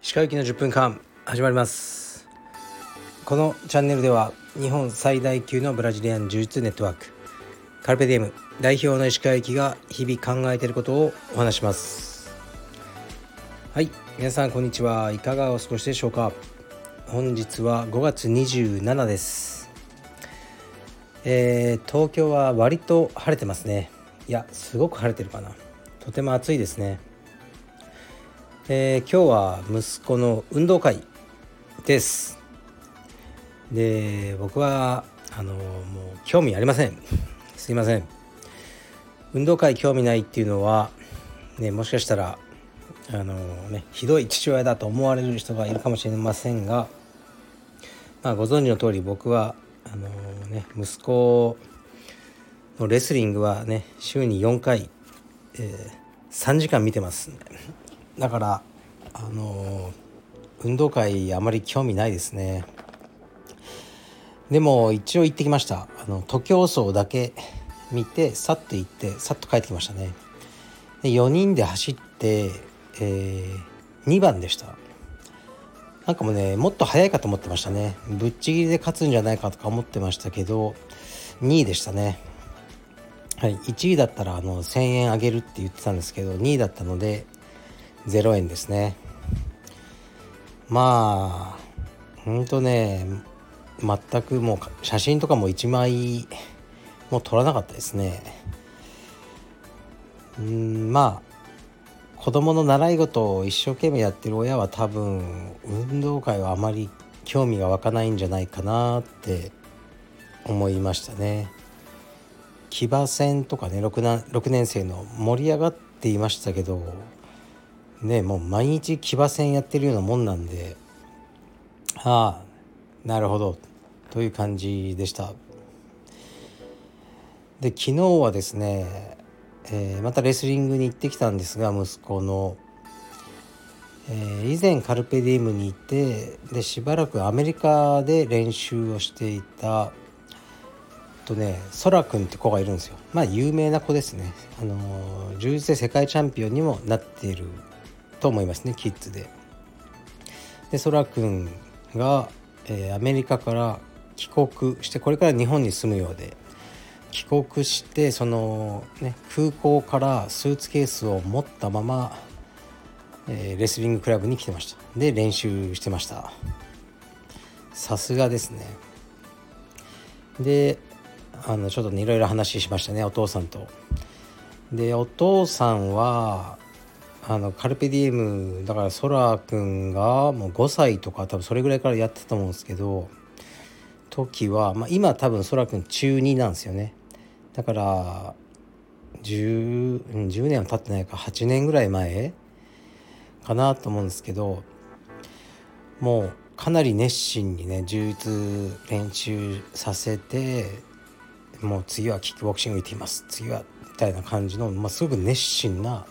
石川行きの10分間始まります。このチャンネルでは日本最大級のブラジリアン柔術ネットワークカルペディエム代表の石川行きが日々考えていることをお話します。はい皆さんこんにちは。いかがお過ごしでしょうか。本日は5月27です。えー、東京は割と晴れてますね。いやすごく晴れてるかな。とても暑いですね。えー、今日は息子の運動会です。で僕はあのもう興味ありません。すいません。運動会興味ないっていうのはねもしかしたらあのねひどい父親だと思われる人がいるかもしれませんがまあご存知の通り僕はあのね息子のレスリングはね週に4回、えー、3時間見てます。だからあの運動会あまり興味ないですね。でも一応行ってきました。あの徒競走だけ見てさっと行ってさっと帰ってきましたね。で4人で走って、えー、2番でした。なんかもねもっと速いかと思ってましたね。ぶっちぎりで勝つんじゃないかとか思ってましたけど2位でしたね。はい1位だったらあの1000円あげるって言ってたんですけど2位だったので0円ですね。まあほんとね全くもう写真とかも1枚も撮らなかったですね。うんまあ子供の習い事を一生懸命やってる親は多分運動会はあまり興味が湧かないんじゃないかなって思いましたね。騎馬戦とかね 6, 6年生の盛り上がっていましたけどねもう毎日騎馬戦やってるようなもんなんでああなるほどという感じでした。で昨日はですね、えー、またレスリングに行ってきたんですが息子の、えー、以前カルペディウムにいてでしばらくアメリカで練習をしていたとねそらくんって子がいるんですよ。まあ有名な子ですね。あの柔術で世界チャンピオンにもなっていると思いますねキッズで。でそらくんが、えー、アメリカから帰国してこれから日本に住むようで。帰国してその、ね、空港からスーツケースを持ったまま、えー、レスリングクラブに来てました。で練習してました。さすがですね。であのちょっとねいろいろ話しましたねお父さんと。でお父さんはあのカルペディエムだからソラ君がもう5歳とか多分それぐらいからやってたと思うんですけど時は、まあ、今多分ソラ君中2なんですよね。だから 10, 10年は経ってないか8年ぐらい前かなと思うんですけどもうかなり熱心にね充実練習させてもう次はキックボクシング行っています次はみたいな感じの、まあ、すごく熱心な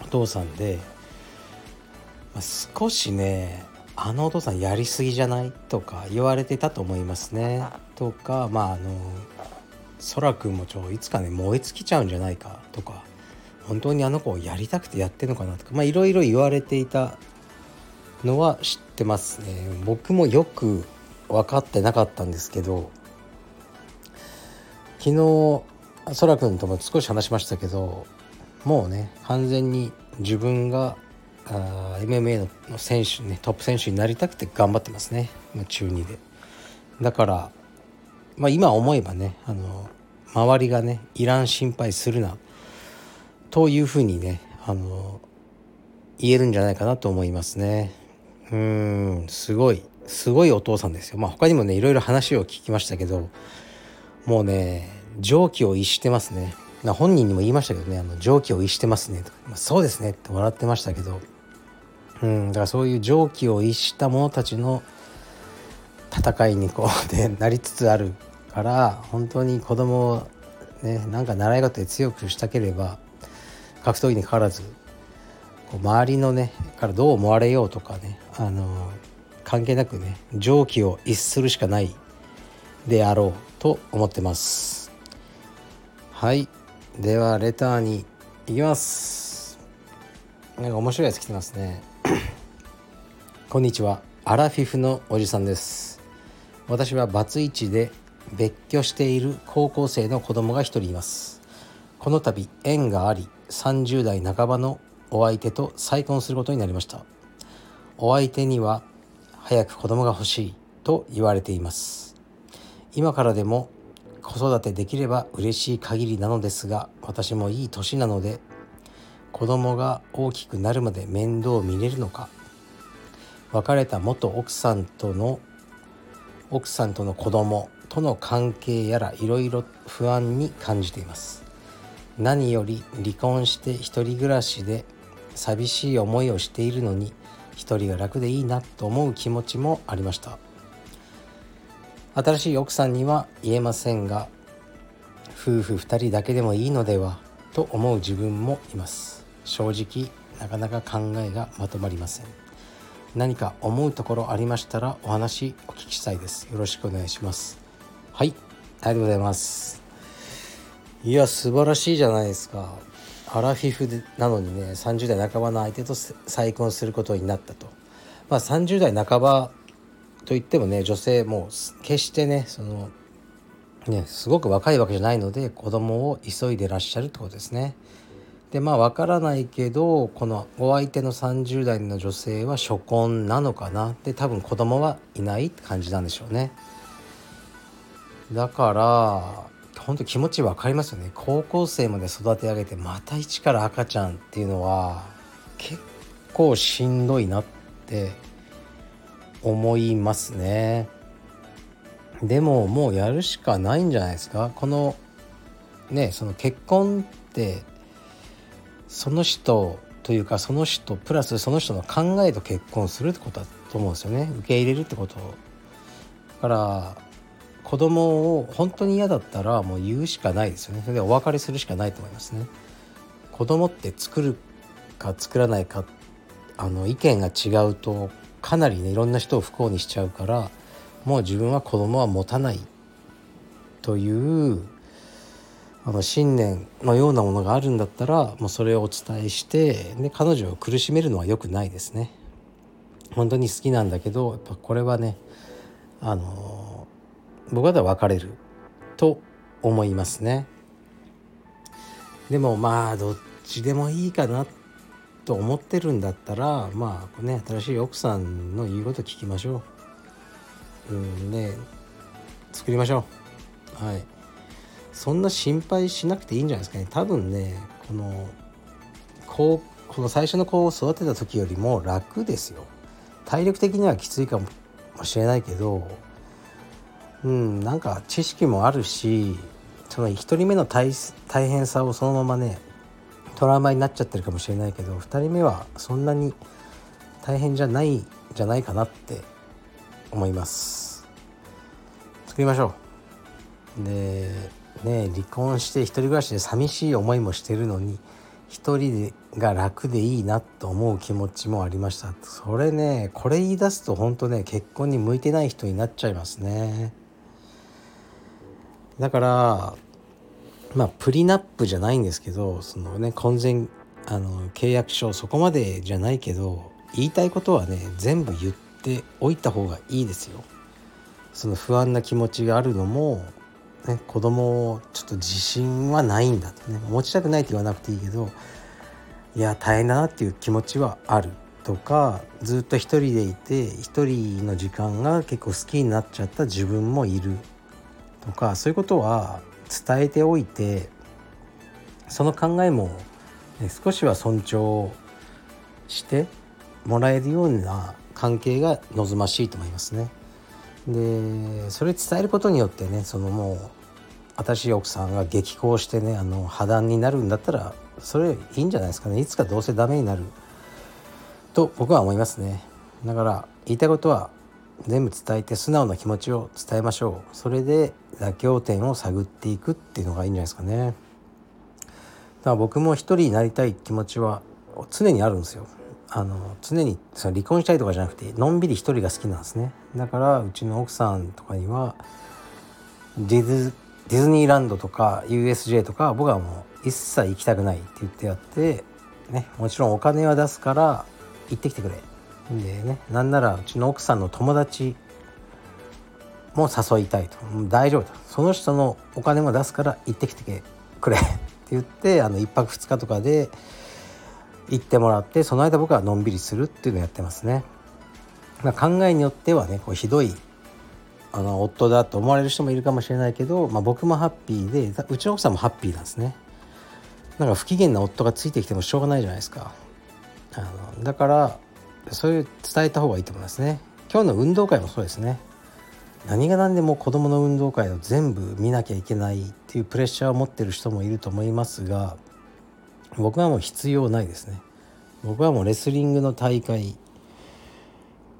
お父さんで、まあ、少しねあのお父さんやりすぎじゃないとか言われてたと思いますね。とかまああの空くんもちょいつかね燃え尽きちゃうんじゃないかとか本当にあの子をやりたくてやってるのかなとかまあいろいろ言われていたのは知ってますね。僕もよく分かってなかったんですけど昨日空くんとも少し話しましたけどもうね完全に自分があ MMA の選手ねトップ選手になりたくて頑張ってますね中2でだからまあ今思えばねあの周りがねいらん心配するなというふうにねあの言えるんじゃないかなと思いますね。うんすごいすごいお父さんですよ。まあ他にもねいろいろ話を聞きましたけどもうね常軌を逸してますね。本人にも言いましたけどねあの常軌を逸してますねとか、まあ、そうですねって笑ってましたけどうんだからそういう常軌を逸した者たちの戦いにこうでなりつつあるから本当に子供をねなんか習い事で強くしたければ格闘技にかかわらずこう周りのねからどう思われようとかねあの関係なくね常軌を逸するしかないであろうと思ってます。はい。ではレターに行きます。なんか面白いやつ来てますね。こんにちは。アラフィフのおじさんです。私はバツイチで別居している高校生の子供が一人います。この度縁があり30代半ばのお相手と再婚することになりました。お相手には早く子供が欲しいと言われています。今からでも子育てできれば嬉しい限りなのですが私もいい年なので子供が大きくなるまで面倒を見れるのか。別れた元奥さんとの奥さんとの子供との関係やらいろいろ不安に感じています。何より離婚して一人暮らしで寂しい思いをしているのに一人が楽でいいなと思う気持ちもありました。新しい奥さんには言えませんが夫婦2人だけでもいいのではと思う自分もいます。正直なかなか考えがまとまりません。何か思うところありましたらお話お聞きしたいです。よろしくお願いします。はいありがとうございます。いや素晴らしいじゃないですか。アラフィフでなのにね30代半ばの相手と再婚することになったと。まあ30代半ばといってもね女性も決してねそのねすごく若いわけじゃないので子供を急いでらっしゃるってことですね。でまあ分からないけどこのお相手の30代の女性は初婚なのかな？で多分子供はいないって感じなんでしょうね。だから本当気持ち分かりますよね。高校生まで育て上げてまた一から赤ちゃんっていうのは結構しんどいなって思いますね。でももうやるしかないんじゃないですか？このねその結婚ってその人というかその人プラスその人の考えと結婚するってことだと思うんですよね。受け入れるってこと。だから子供を本当に嫌だったらもう言うしかないですよね。それでお別れするしかないと思いますね。子供って作るか作らないかあの意見が違うとかなりねいろんな人を不幸にしちゃうからもう自分は子供は持たないというあの信念のようなものがあるんだったらもうそれをお伝えしてで彼女を苦しめるのは良くないですね。本当に好きなんだけどやっぱこれはねあの僕は別れると思いますね。でもまあどっちでもいいかなと思ってるんだったらまあね新しい奥さんの言うこと聞きましょううんね作りましょうはいそんな心配しなくていいんじゃないですかね。多分ねこのこうこの最初の子を育てた時よりも楽ですよ。体力的にはきついかもしれないけどうんなんか知識もあるしその1人目の大大変さをそのままねトラウマになっちゃってるかもしれないけど2人目はそんなに大変じゃないんじゃないかなって思います。作りましょう。でね離婚して一人暮らしで寂しい思いもしてるのに一人が楽でいいなと思う気持ちもありましたそれねこれ言い出すと本当ね結婚に向いてない人になっちゃいますねだからまあプリナップじゃないんですけどそのね婚前あの契約書そこまでじゃないけど言いたいことはね全部言っておいた方がいいですよ。その不安な気持ちがあるのも、ね、子供ちょっと自信はないんだとね持ちたくないって言わなくていいけどいや大変だなっていう気持ちはあるとかずっと一人でいて一人の時間が結構好きになっちゃった自分もいるとかそういうことは伝えておいてその考えも、ね、少しは尊重してもらえるような関係が望ましいと思いますね。でそれ伝えることによってねそのもう新しい奥さんが激高してねあの破談になるんだったらそれいいんじゃないですかね。いつかどうせダメになる。と僕は思いますね。だから言いたいことは全部伝えて素直な気持ちを伝えましょう。それで妥協点を探っていくっていうのがいいんじゃないですかね。だから僕も一人になりたい気持ちは常にあるんですよ。あの常にその離婚したいとかじゃなくてのんびり一人が好きなんですね。だからうちの奥さんとかにはディズディズニーランドとか USJ とか僕はもう一切行きたくないって言ってやってねもちろんお金は出すから行ってきてくれ。でねなんならうちの奥さんの友達も誘いたいと。大丈夫とその人のお金も出すから行ってきてくれ。って言ってあの1泊2日とかで行ってもらってその間僕はのんびりするっていうのをやってますね。まあ、考えによってはねこうひどいあの夫だと思われる人もいるかもしれないけど、まあ、僕もハッピーでうちの奥さんもハッピーなんですね。なんか不機嫌な夫がついてきてもしょうがないじゃないですか。あのだからそういう伝えた方がいいと思いますね。今日の運動会もそうですね。何が何でも子どもの運動会を全部見なきゃいけないっていうプレッシャーを持ってる人もいると思いますが僕はもう必要ないですね僕はもうレスリングの大会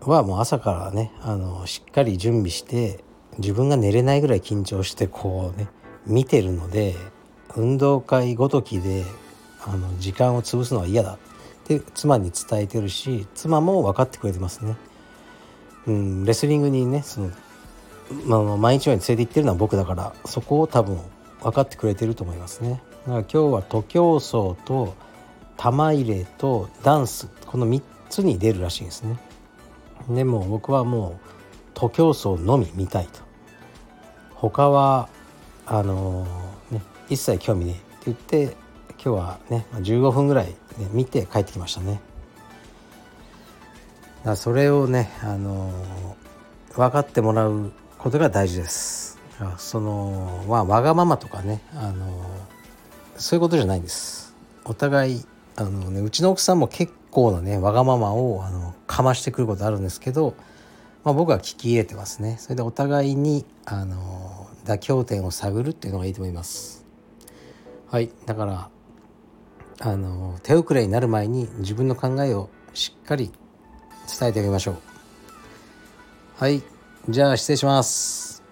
はもう朝からねあのしっかり準備して自分が寝れないぐらい緊張してこうね見てるので運動会ごときであの時間を潰すのは嫌だって妻に伝えてるし妻も分かってくれてますね。うん、レスリングにねそのまあ、毎日のように連れて行ってるのは僕だからそこを多分分かってくれてると思いますね。今日は徒競走と玉入れとダンスこの3つに出るらしいんですね。でも僕はもう徒競走のみ見たいと。他はあのー、ね一切興味ねえって言って今日はね15分ぐらい、ね、見て帰ってきましたね。だそれをねあのー、分かってもらうことが大事ですそのまあわがままとかねあのそういうことじゃないんです。お互いあの、ね、うちの奥さんも結構なねわがままをあのかましてくることあるんですけど、まあ、僕は聞き入れてますね。それでお互いにあの妥協点を探るっていうのがいいと思います。はい。だからあの手遅れになる前に自分の考えをしっかり伝えてあげましょう。はい。じゃあ失礼します。